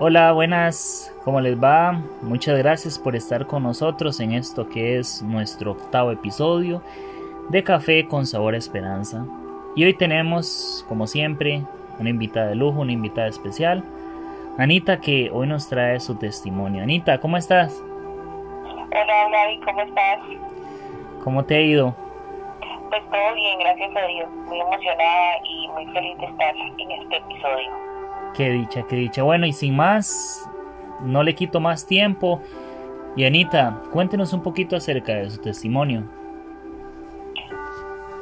Hola, buenas, ¿cómo les va? Muchas gracias por estar con nosotros en esto que es nuestro octavo episodio de Café con Sabor a Esperanza. Y hoy tenemos, como siempre, una invitada de lujo, una invitada especial, Anita, que hoy nos trae su testimonio. Anita, ¿cómo estás? Hola, Gaby, ¿cómo estás? ¿Cómo te ha ido? Pues todo bien, gracias a Dios. Muy emocionada y muy feliz de estar en este episodio. Qué dicha, qué dicha. Bueno, y sin más, no le quito más tiempo. Y Anita, cuéntenos un poquito acerca de su testimonio.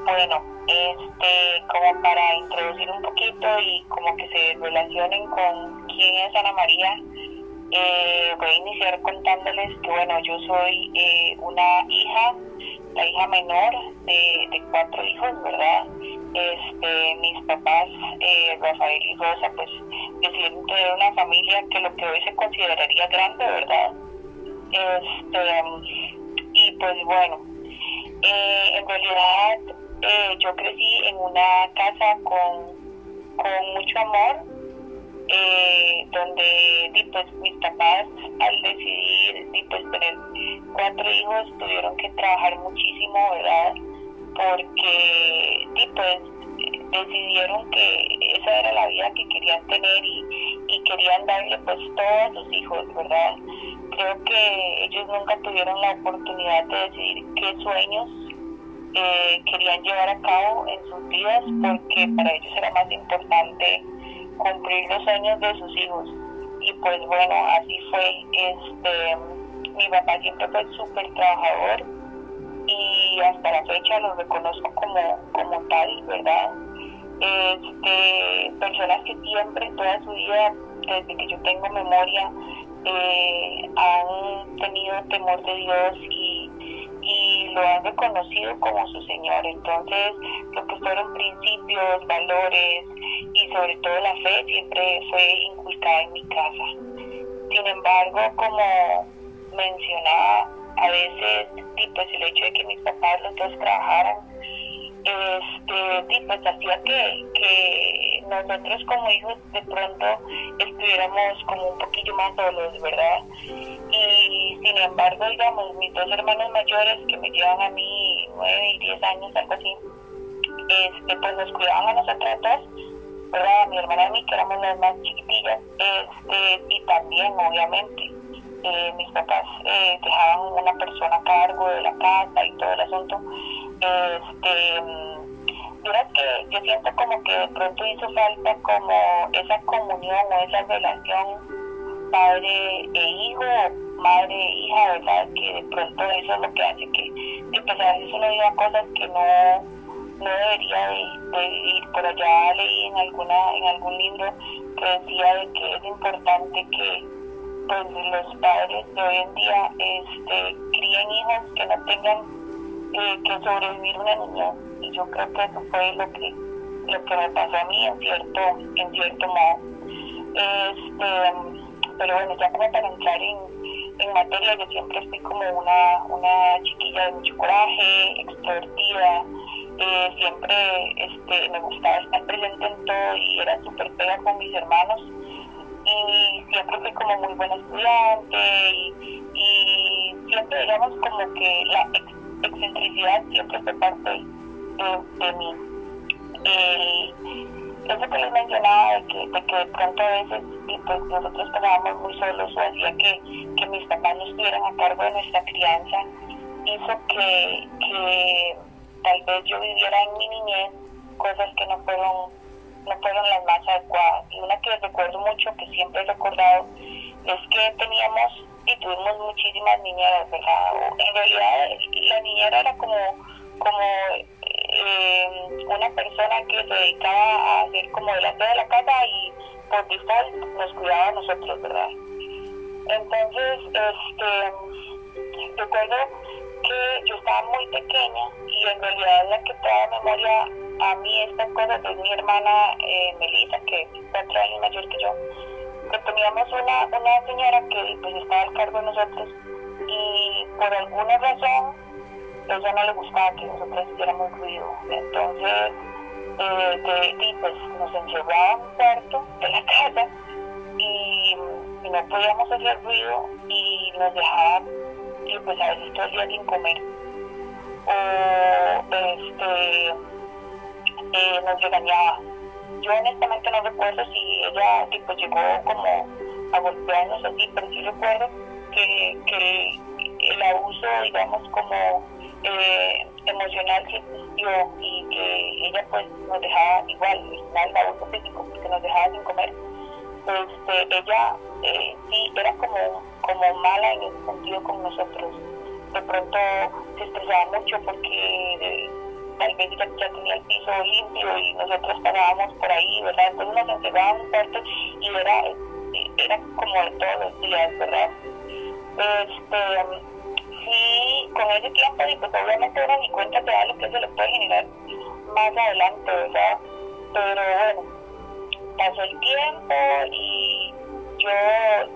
Bueno, este, como para introducir un poquito y como que se relacionen con quién es Ana María, eh, voy a iniciar contándoles que, bueno, yo soy eh, una hija, la hija menor de, de cuatro hijos, ¿verdad? Este, mis papás, Rafael y Rosa, pues decidieron tener una familia que lo que hoy se consideraría grande, ¿verdad? Este, y pues bueno, eh, en realidad eh, yo crecí en una casa con, con mucho amor, eh, donde pues, mis papás al decidir pues, tener cuatro hijos tuvieron que trabajar muchísimo, ¿verdad? Porque pues decidieron que esa era la vida que querían tener y, querían darle pues todo a sus hijos, ¿verdad? Creo que ellos nunca tuvieron la oportunidad de decidir qué sueños eh, querían llevar a cabo en sus vidas porque para ellos era más importante cumplir los sueños de sus hijos. Y pues bueno, así fue. Este, mi papá siempre fue súper trabajador y hasta la fecha lo reconozco como, como tal, ¿verdad? Este, personas que siempre, toda su vida, desde que yo tengo memoria, eh, han tenido temor de Dios y, y lo han reconocido como su Señor. Entonces, lo que fueron principios, valores y sobre todo la fe siempre fue inculcada en mi casa. Sin embargo, como mencionaba, a veces pues el hecho de que mis papás los dos trabajaran este pues hacía que, que nosotros como hijos de pronto estuviéramos como un poquillo más solos verdad y sin embargo digamos mis dos hermanos mayores que me llevan a mí nueve y diez años algo así este pues nos cuidaban a nosotras dos verdad mi hermana y mí que éramos las más chiquitillas este y también obviamente eh, mis papás eh, dejaban una persona a cargo de la casa y todo el asunto, este, que yo siento como que de pronto hizo falta como esa comunión o esa relación padre e hijo, madre e hija, ¿verdad? Que de pronto eso es lo que hace que, que pues a veces uno diga cosas que no, no debería de, vivir. Por allá leí en alguna, en algún libro que decía de que es importante que pues los padres de hoy en día este, críen hijos que no tengan eh, que sobrevivir una niña. Y yo creo que eso fue lo que lo que me pasó a mí en cierto en cierto modo. Este pero bueno ya como para entrar en, materia yo siempre fui como una una chiquilla de mucho coraje extrovertida. Eh, siempre este me gustaba estar presente en todo y era súper pega con mis hermanos y siempre fui como muy buena estudiante y, siempre digamos como que la excentricidad siempre fue parte de, mí. eso que les mencionaba de que, de que de pronto a veces pues, nosotros pasábamos muy solos o hacía que, que mis papás no estuvieran a cargo de nuestra crianza, hizo que, que tal vez yo viviera en mi niñez cosas que no fueron no fueron las más adecuadas. Y una que recuerdo mucho, que siempre he recordado, es que teníamos y tuvimos muchísimas niñeras, ¿verdad? En realidad la niñera era como, como eh, una persona que se dedicaba a hacer como delante de la casa y por default nos cuidaba a nosotros, ¿verdad? Entonces, este, recuerdo que yo estaba muy pequeña y en realidad la que trae memoria a mí estas cosas es mi hermana eh, Melissa, que es cuatro años mayor que yo, que teníamos una, una señora que pues estaba al cargo de nosotros y por alguna razón a ella no le gustaba que nosotros hiciéramos ruido. Entonces, eh, pues nos encerraba en un cuarto de la casa y no podíamos hacer ruido y nos dejaba y pues a veces todo el día sin comer o este eh, nos regañaba yo honestamente no recuerdo si ella tipo llegó como a golpearnos así pero sí recuerdo que, que el abuso digamos como eh, emocional que existió y que ella pues nos dejaba igual, el abuso físico porque nos dejaba sin comer, este, ella eh, sí era como, como mala en ese sentido con nosotros. De pronto se estresaba mucho porque tal vez ya, ya, tenía el piso limpio y nosotros pasábamos por ahí, ¿verdad? Entonces nos encerrábamos fuerte y era, era como de todos los días, ¿verdad? Este, sí, con ese tiempo, y pues obviamente uno ni cuenta te da lo que se le puede generar más adelante, ¿verdad? Pero bueno, pasó el tiempo y yo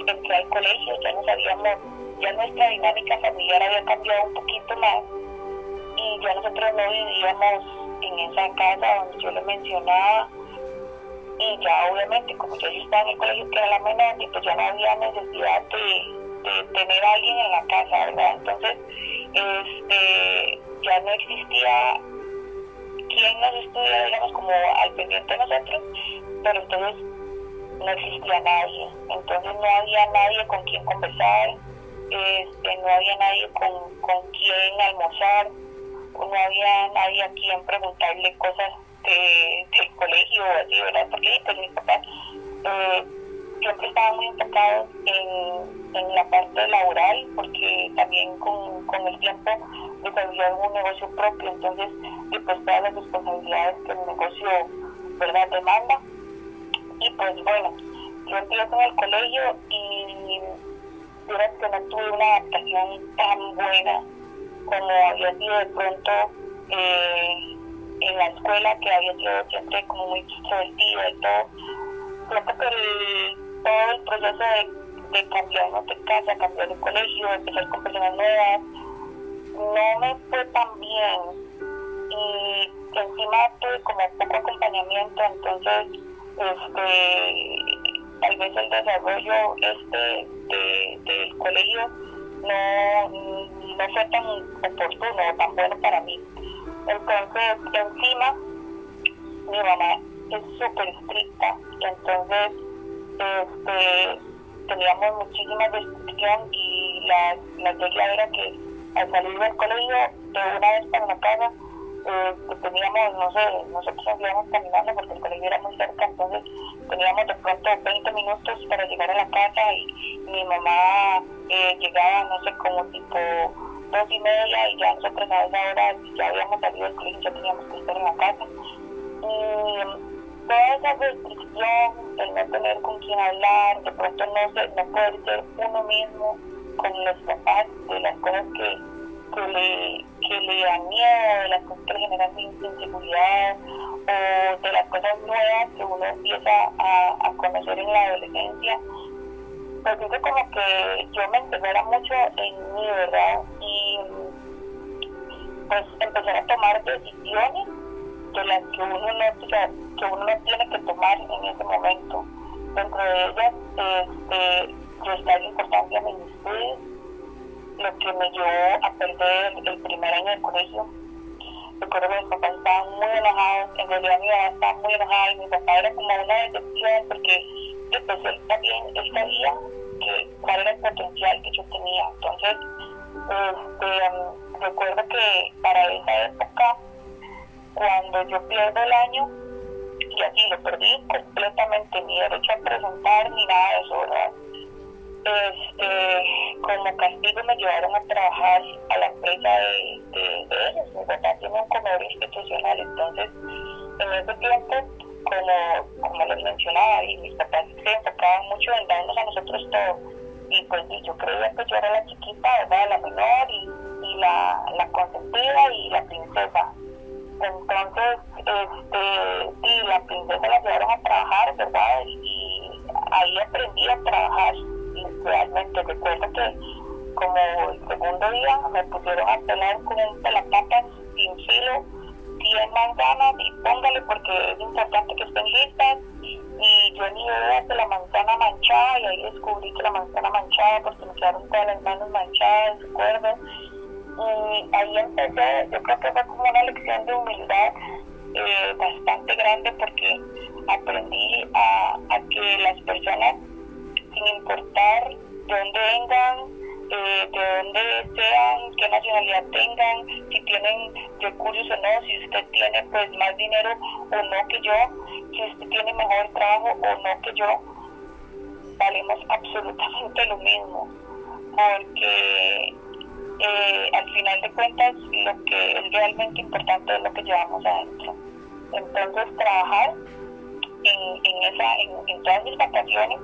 entré al colegio, ya no sabíamos, ya nuestra dinámica familiar había cambiado un poquito más ya nosotros no vivíamos en esa casa donde yo le mencionaba y ya obviamente como yo estaba en el colegio que era la menor pues ya no había necesidad de de tener a alguien en la casa, ¿verdad? Entonces, este, ya no existía quien nos estuviera, digamos, como al pendiente de nosotros, pero entonces no existía nadie. Entonces no había nadie con quien conversar, este, no había nadie con, con quien almorzar, no había nadie a quien preguntarle cosas de, del colegio o así, ¿verdad? Porque pues mis papás eh, siempre estaban muy enfocados en en la parte laboral, porque también con, con el tiempo desarrollaron un negocio propio, entonces, y pues todas las responsabilidades que el negocio, ¿verdad?, demanda. Y pues bueno, yo empiezo en el colegio y durante que no tuve una adaptación tan buena como había sido de pronto eh, en la escuela, que había sido siempre como muy extrovertida y todo. Creo que el, todo el proceso de de cambiarnos de casa, cambiar de colegio, empezar con personas nuevas, no me fue tan bien y encima tuve como poco acompañamiento, entonces este tal vez el desarrollo este de, del colegio no, no fue tan oportuno o tan bueno para mí. Entonces encima mi mamá es súper estricta, entonces este teníamos muchísima restricción y la, la regla era que al salir del colegio de una vez para la casa eh, teníamos, no sé, nosotros íbamos caminando porque el colegio era muy cerca, entonces teníamos de pronto 20 minutos para llegar a la casa y mi mamá eh, llegaba, no sé, como tipo dos y media y ya nosotros a esa hora ya habíamos salido del colegio, ya teníamos que estar en la casa. Y toda esa restricción, el no tener con quién hablar, de pronto no, ser, no poder ser uno mismo con los papás de las cosas que, que, le, que le dan miedo, de las cosas que le generan inseguridad o de las cosas nuevas que uno empieza a, a conocer en la adolescencia. Pues dice como que yo me encerrara mucho en mí, ¿verdad? Y pues empezar a tomar decisiones de las que uno no, que uno no tiene que tomar en ese momento. Dentro de ellas, este, restar importancia a mis estudios, lo que me llevó a perder el primer año de colegio. Recuerdo que mis papás estaban muy enojados, en realidad mi mamá estaba muy enojada y mi papá era como una decepción porque pues, él también él sabía que, cuál era el potencial que yo tenía. Entonces, este, recuerdo que para esa época cuando yo pierdo el año, y así lo perdí completamente, mi derecho a presentar ni nada de eso. Este, como castigo me llevaron a trabajar a la empresa de, ellos, mi papá tiene un comedor institucional, entonces en ese tiempo, como, como les mencionaba, y mis papás se enfocaban mucho en darnos a nosotros todo, y pues yo creía que yo era la chiquita, ¿verdad? La menor y, y la, la consentida y la princesa entonces, este, y la princesa la llevaron a trabajar, ¿verdad? Y, ahí aprendí a trabajar. Realmente recuerdo que como el segundo día me pusieron a pelar con un pelapapas sin filo 100 manzanas y póngale porque es importante que estén listas y yo ni idea de la manzana manchada y ahí descubrí que la mano estaba manchada porque me quedaron todas las manos manchadas, recuerdo. Y ahí empecé, yo creo que fue como una lección de humildad eh, bastante grande porque aprendí a que las personas, sin importar de dónde vengan, eh, de dónde sean, qué nacionalidad tengan, si tienen recursos o no, si usted tiene pues más dinero o no que yo, si usted tiene mejor trabajo o no que yo, valemos absolutamente lo mismo, porque eh, al final de cuentas lo que es realmente importante es lo que llevamos adentro. Entonces trabajar en, en, esa, en, todas mis vacaciones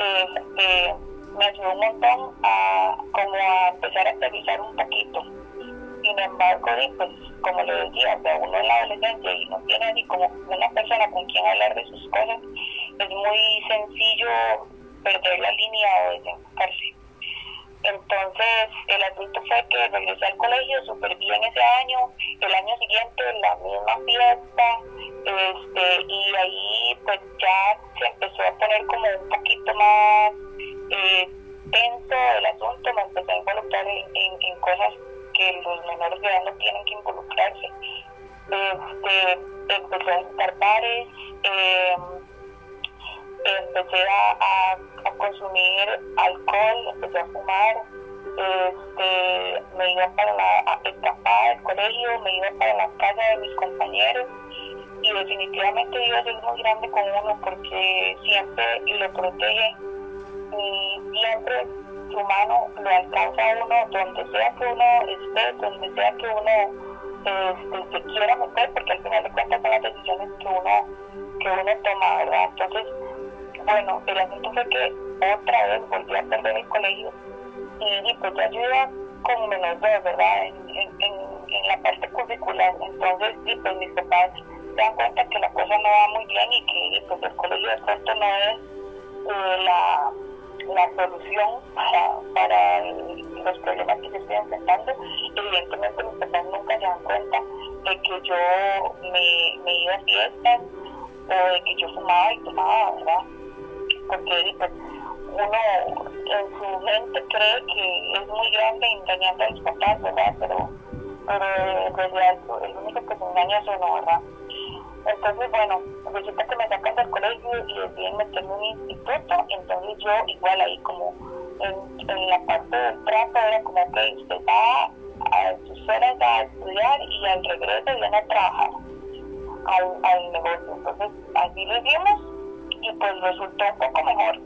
eh, me ayudó un montón a como a empezar a aterrizar un poquito. Sin embargo, pues como le decía, o uno en la adolescencia y no tiene ni como una persona con quien hablar de sus cosas, es muy sencillo perder la línea o desenfocarse. Entonces, el asunto fue que regresé al colegio súper bien ese año, el año siguiente la misma fiesta, este, y ahí pues ya se empezó a poner como un poquito más eh, tenso el asunto, me empecé a involucrar en, en, cosas que los menores de edad no tienen que involucrarse. Este, empecé a visitar bares, eh, empecé a, a, consumir alcohol, empecé a fumar, este, me iba para la escapada del colegio, me iba para la casa de mis compañeros y definitivamente Dios es muy grande con uno porque siempre lo protege y siempre su mano lo alcanza a uno donde sea que uno esté, donde sea que uno este, se quiera meter, porque al final de cuentas son las decisiones que uno, que uno toma, ¿verdad? Entonces, bueno, el asunto fue que otra vez volví a perder el colegio y, pues ya yo iba con menos dos, ¿verdad? En, la parte curricular. Entonces, y pues mis papás se dan cuenta que la cosa no va muy bien y que pues el colegio de pronto no es eh, la la solución para, los problemas que se estoy enfrentando. Evidentemente mis papás nunca se dan cuenta de que yo me, me iba a fiestas o de que yo fumaba y tomaba, ¿verdad? Porque pues, uno en su mente cree que es muy grande engañando a los papás, ¿verdad? Pero, pero en realidad el único que se engaña es uno, ¿verdad? Entonces, bueno, resulta que me sacan del colegio y deciden meterme en un instituto, entonces yo igual ahí como en, en la parte del trato era como que usted va a sus horas a estudiar y al regreso viene a trabajar al, al negocio. Entonces, así lo hicimos y pues resultó un poco mejor.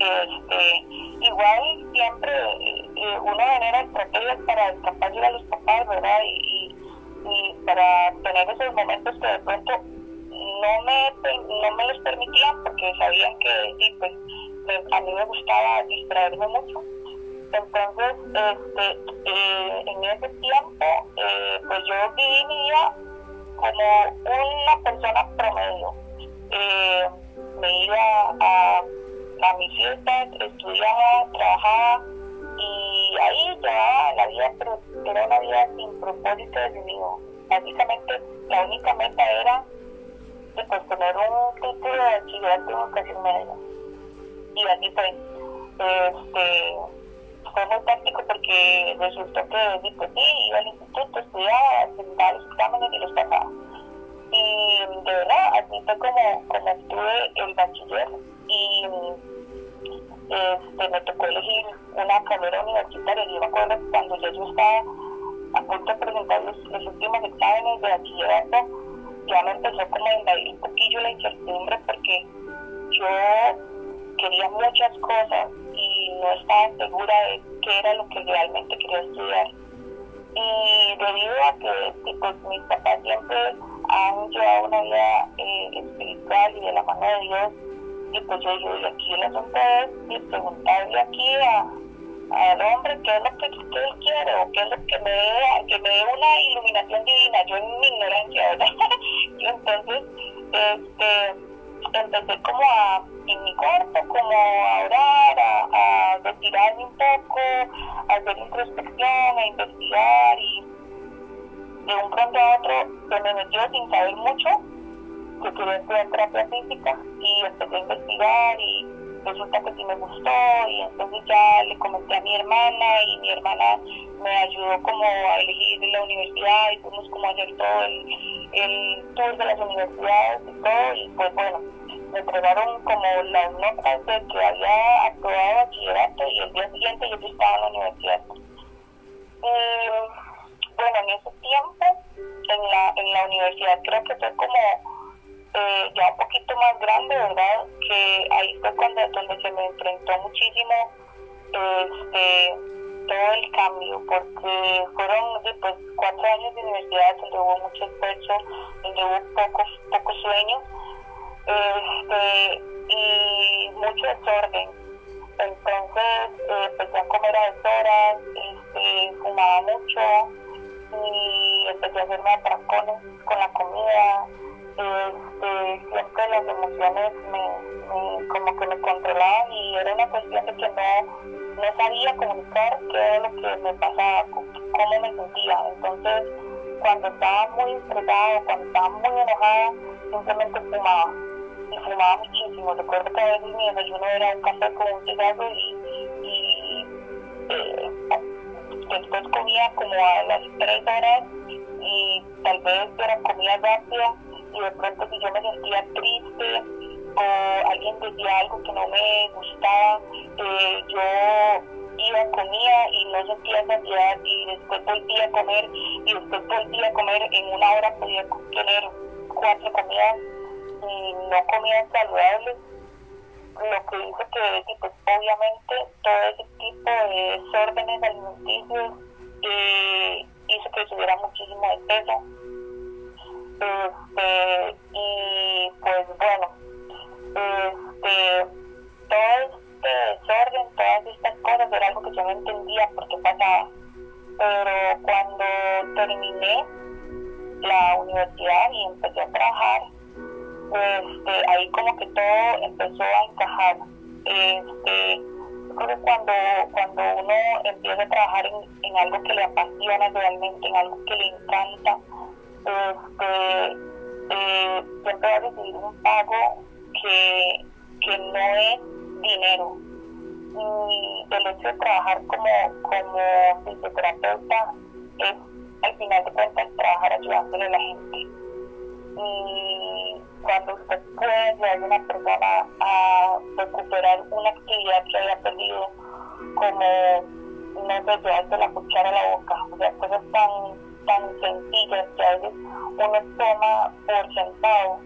Este, igual siempre eh, uno genera estrategias para escaparle a los papás, ¿verdad? y y para tener esos momentos que de pronto no me, no me los permitían porque sabían que sí, pues, a mí me gustaba distraerme mucho. Entonces, este, eh, en ese tiempo, eh, pues yo viví mi vida como una persona promedio. Eh, me iba a, a mis estudiaba, trabajaba y ahí llevaba la vida, pero era una vida sin propósito definido. Básicamente, la única meta era de pues, un título de bachillerato en educación media. Y así fue. Este, fue muy táctico porque resultó que pues, sí, iba al instituto, estudiaba, presentaba los exámenes y los pasaba. Y de verdad, así fue como, como estuve el bachiller. Y este, me tocó elegir una carrera universitaria. Yo me acuerdo cuando yo estaba a punto de presentar los, últimos exámenes de bachillerato, ya me empezó como a invadir un poquillo la incertidumbre porque yo quería muchas cosas y no estaba segura de qué era lo que realmente quería estudiar. Y debido a que pues, mis papás siempre han llevado una vida eh, espiritual y de la mano de Dios, y pues yo digo, aquí el asunto es preguntarle aquí a, al hombre qué es lo que él quiere o qué es lo que me dé, que una iluminación divina, yo en mi ignorancia, ¿verdad? y entonces, este, empecé como a, en mi cuarto, como a orar, a, a retirarme un poco, a hacer introspección, a investigar y de un pronto a otro se me metió sin saber mucho que quería estudiar terapia física y empecé a investigar y resulta que sí me gustó y entonces ya le comenté a mi hermana y mi hermana me ayudó como a elegir la universidad y fuimos como a hacer todo el, el tour de las universidades y todo y pues bueno, me entregaron como las notas de que había aprobado bachillerato y el día siguiente yo estaba en la universidad. Y universidad creo que fue como eh, ya un poquito más grande, ¿verdad? Que ahí fue cuando, donde se me enfrentó muchísimo este, todo el cambio, porque fueron después cuatro años de universidad donde hubo mucho esfuerzo, donde hubo pocos, pocos sueños este, y mucho desorden. Entonces eh, empecé a comer a deshoras, este, fumaba mucho y empecé a hacerme atracones con la comida este, siempre las emociones me, como que me controlaban y era una cuestión de que no, no sabía comunicar qué era lo que me pasaba, cómo me sentía. Entonces, cuando estaba muy estresada, cuando estaba muy enojada, simplemente fumaba. Y fumaba muchísimo. Recuerdo que a veces mi desayuno era un café con un cigarro y, y eh, después comía como a las tres horas y tal vez era comida rápida y de pronto si yo me sentía triste o alguien decía algo que no me gustaba, eh, yo iba, comía y no sentía ansiedad y después volvía a comer y después volvía a comer, en una hora podía tener cuatro comidas y no comía saludables, lo que hizo que pues, obviamente todo ese tipo de desórdenes alimenticios eh, hizo que subiera muchísimo de peso este, y pues bueno, este, todo este desorden, todas estas cosas era algo que yo no entendía por qué pasaba. Pero cuando terminé la universidad y empecé a trabajar, este, ahí como que todo empezó a encajar. Este, creo que cuando, cuando uno empieza a trabajar en, en algo que le apasiona realmente, en algo que le encanta, este, eh, siempre va a recibir un pago que, que no es dinero. Y el hecho de trabajar como, como fisioterapeuta es, al final de cuentas, trabajar ayudándole a la gente. Cuando usted puede ayudar a una persona a recuperar una actividad que haya perdido, como no sé, llevarse la cuchara a la boca, o sea, cosas tan tan sencillas que a veces uno toma por sentado,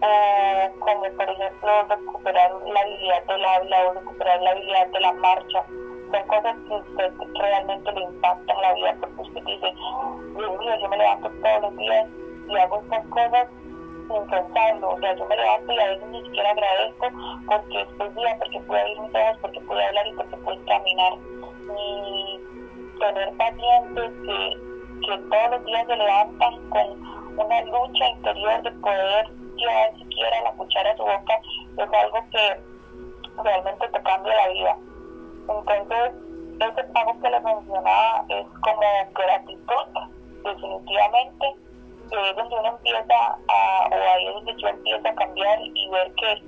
o como por ejemplo recuperar la habilidad del habla o recuperar la habilidad de la marcha. Son cosas que usted realmente le impactan la vida porque usted dice, Dios mío, yo me levanto todos los días y hago estas cosas sin pensarlo. O sea, yo me levanto y a veces ni siquiera agradezco porque estoy bien, porque puedo abrir mis ojos, porque puedo hablar y porque puedo caminar. Y tener pacientes que que todos los días se levantan con una lucha interior de poder llevar siquiera la cuchara a su boca, es algo que realmente te cambia la vida. Entonces, ese pago que les mencionaba es como gratitud, definitivamente, es donde uno empieza a, o ahí es donde yo empiezo a cambiar y ver que,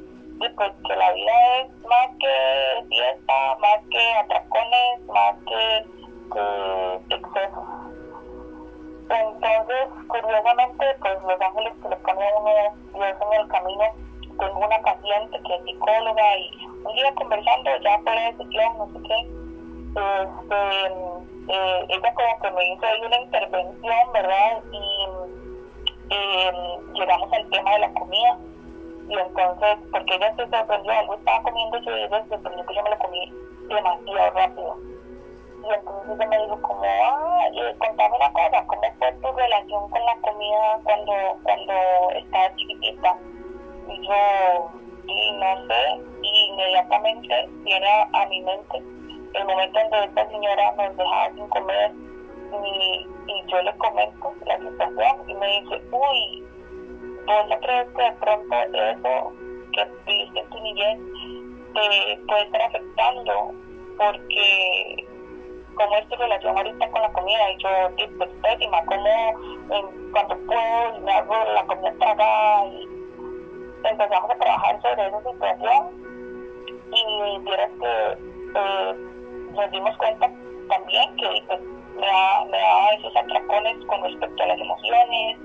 pues, que la vida es más que fiesta, más que atracones, más que, que excesos. Entonces, curiosamente, pues los ángeles que le ponen a uno Dios en el camino, tengo una paciente que es psicóloga y un día conversando ya fuera de sesión, no sé qué, este, eh, ella como que me hizo ahí una intervención, ¿verdad? Y eh, llegamos al tema de la comida y entonces, porque ella se sorprendió, algo estaba comiendo yo y ella se sorprendió que yo me lo comí demasiado rápido y entonces ella me dijo como, ah, contame una cosa, ¿cómo fue tu relación con la comida cuando, cuando estabas chiquitita? Y yo, y no sé, y inmediatamente viene a, mi mente el momento en que esta señora nos dejaba sin comer y, y yo le comento la situación y me dice, uy, ¿vos no crees que de pronto eso que viviste en tu niñez te puede estar afectando? Porque cómo es tu relación ahorita con la comida. Y yo, pues pésima, como cuando puedo y me hago la comida tragada y empezamos a trabajar sobre esa situación. Y vieras que eh, nos dimos cuenta también que pues, me, da, me da esos atracones con respecto a las emociones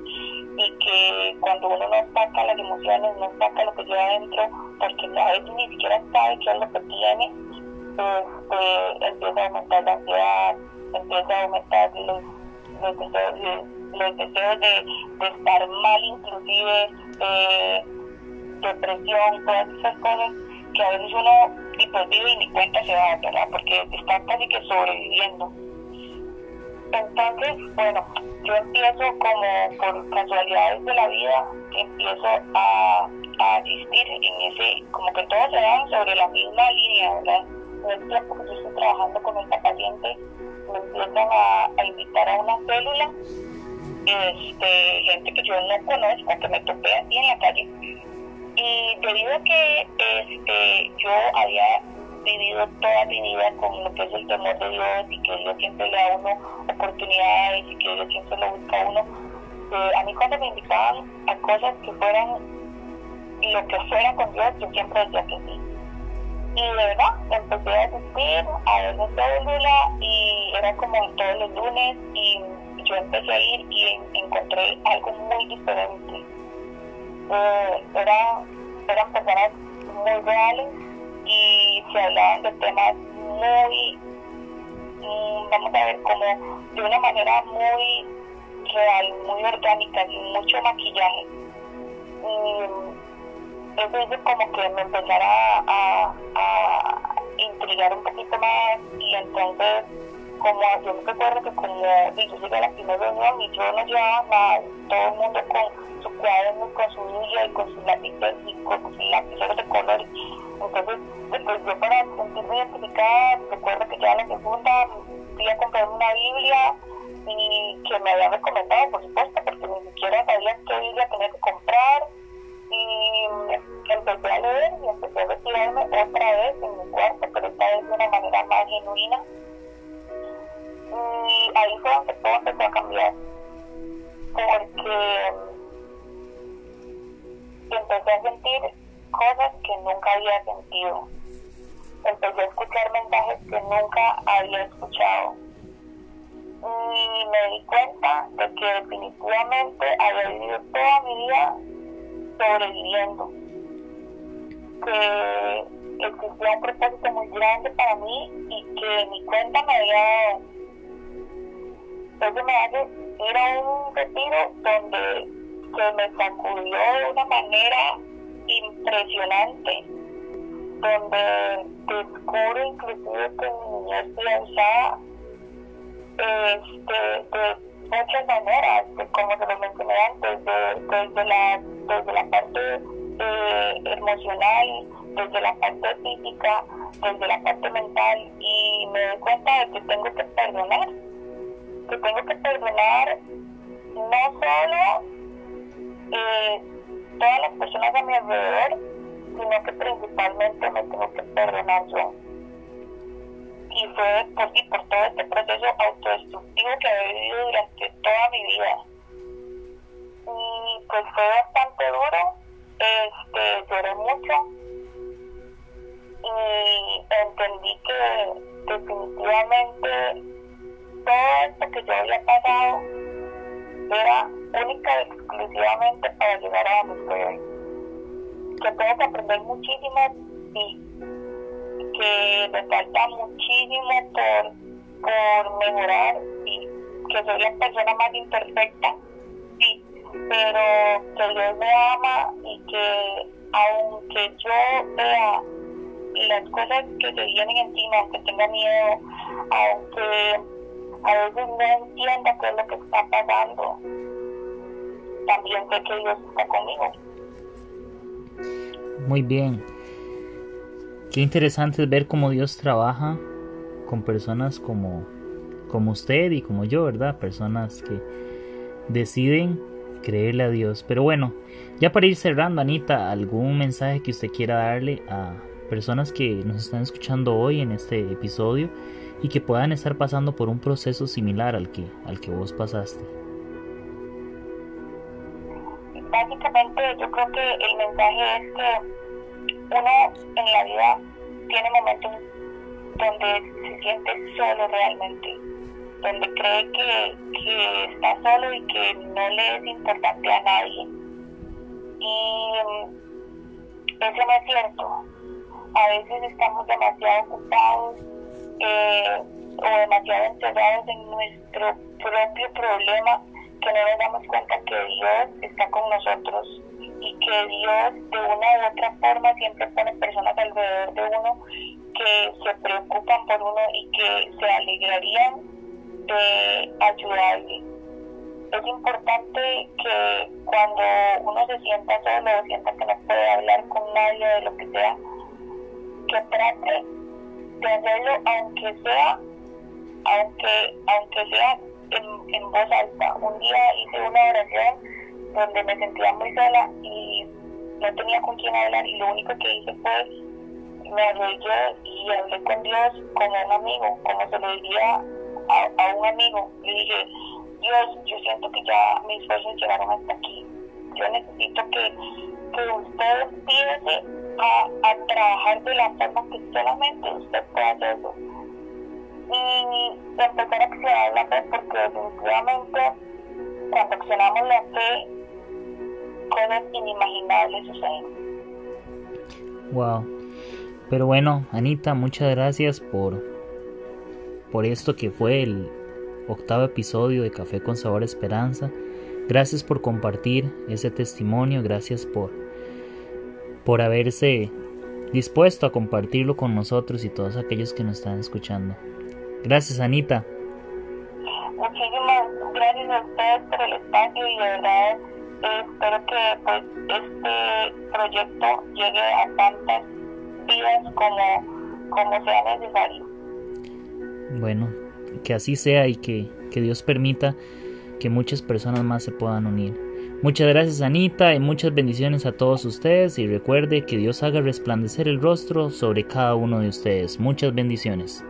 y que cuando uno no saca las emociones, no saca lo que lleva adentro, porque a veces ni siquiera sabe qué es lo que tiene, este, empieza a aumentar la ansiedad, empieza a aumentar los, los deseos, de, estar mal, inclusive eh, depresión, todas esas cosas que a veces uno y pues vive y ni cuenta se da, ¿verdad? Porque está casi que sobreviviendo. Entonces, bueno, yo empiezo como por casualidades de la vida, empiezo a, a asistir en ese, como que todos se dan sobre la misma línea, ¿verdad? En el yo estoy trabajando con esta paciente, me empiezan a, a invitar a una célula, este, gente que yo no conozco, que me topé aquí en la calle. Y debido a que este, yo había vivido toda mi vida con lo que es el temor de Dios y que Dios siempre le da uno oportunidades y que Dios siempre lo busca a uno. Eh, a mí cuando me invitaban a cosas que fueran lo que fuera con Dios, yo siempre decía que sí. Y de verdad, empecé a asistir a esa célula y era como todos los lunes y yo empecé a ir y encontré algo muy diferente. Eh, eran, eran personas muy reales y se hablaban de temas muy, mm, vamos a ver, como de una manera muy real, muy orgánica, sin mucho maquillaje. Y eso hizo como que me empezara a, intrigar un poquito más y entonces como yo me recuerdo que como yo llegué a la primera reunión y yo no llevaba nada, todo el mundo con su cuaderno, con su guía y con sus lápices y con sus lápices de color entonces, después yo para sentirme identificada, recuerdo que ya la segunda fui a comprar una Biblia y que me había recomendado, por supuesto, porque ni siquiera sabía qué Biblia tenía que comprar. Definitivamente había vivido toda mi vida sobreviviendo. Que existía un propósito muy grande para mí y que mi cuenta me había dado. Eso me hace ir a un retiro donde se me sacudió de una manera impresionante, donde descubro inclusive que mi niñez piensa este, de muchas maneras, como se lo mencioné antes, desde, la, desde la parte eh, emocional, desde la parte física, desde la parte mental, y me doy cuenta de que tengo que perdonar, que tengo que perdonar no solo eh, todas las personas a mi alrededor, sino que principalmente me tengo que perdonar yo. Y fue por, y por todo este proceso autodestructivo que he vivido durante toda mi vida. Y pues fue bastante duro, este, lloré mucho y entendí que definitivamente todo esto que yo había pasado era única y exclusivamente para llegar a donde estoy hoy. Que tengo que aprender muchísimo, sí. Que me falta muchísimo por, por mejorar, sí. Que soy la persona más imperfecta, sí. Pero que Dios me ama y que aunque yo vea las cosas que se vienen encima, aunque tenga miedo, aunque a veces no entienda qué es lo que está pasando, también sé que Dios está conmigo. Muy bien. Qué interesante es ver cómo Dios trabaja con personas como, como usted y como yo, ¿verdad? Personas que deciden creerle a Dios. Pero bueno, ya para ir cerrando, Anita, ¿algún mensaje que usted quiera darle a personas que nos están escuchando hoy en este episodio y que puedan estar pasando por un proceso similar al que, al que vos pasaste? básicamente yo creo que el mensaje es que uno en la vida tiene momentos donde se siente solo realmente, donde cree que, que está solo y que no le es importante a nadie. Y eso no es cierto. A veces estamos demasiado ocupados eh, o demasiado encerrados en nuestro propio problema que no nos damos cuenta que Dios está con nosotros y que Dios de una u otra forma siempre pone personas alrededor de uno que se preocupan por uno y que se alegrarían de ayudarle. Es importante que cuando uno se sienta solo o sienta que no puede hablar con nadie de lo que sea, que trate de hacerlo aunque sea, aunque, aunque sea en, en voz alta. Un día hice una oración donde me sentía muy sola y no tenía con quién hablar y lo único que hice fue me arrodillé y hablé con Dios como un amigo, como se lo diría a, un amigo. Le dije, Dios, yo siento que ya mis esfuerzos llegaron hasta aquí. Yo necesito que, que usted empiece a, a trabajar de la forma que solamente usted puede hacerlo. Y empezar a accionar la fe, porque definitivamente cuando accionamos la fe, cosas inimaginables suceden. Wow. Pero bueno, Anita, muchas gracias por, por esto que fue el octavo episodio de Café con Sabor Esperanza. Gracias por compartir ese testimonio, gracias por, por haberse dispuesto a compartirlo con nosotros y todos aquellos que nos están escuchando. Gracias, Anita. Muchísimas gracias a ustedes por el espacio y de verdad espero que pues, este proyecto llegue a tantas vidas como, como sea necesario. Bueno, que así sea y que, que Dios permita que muchas personas más se puedan unir. Muchas gracias Anita y muchas bendiciones a todos ustedes y recuerde que Dios haga resplandecer el rostro sobre cada uno de ustedes. Muchas bendiciones.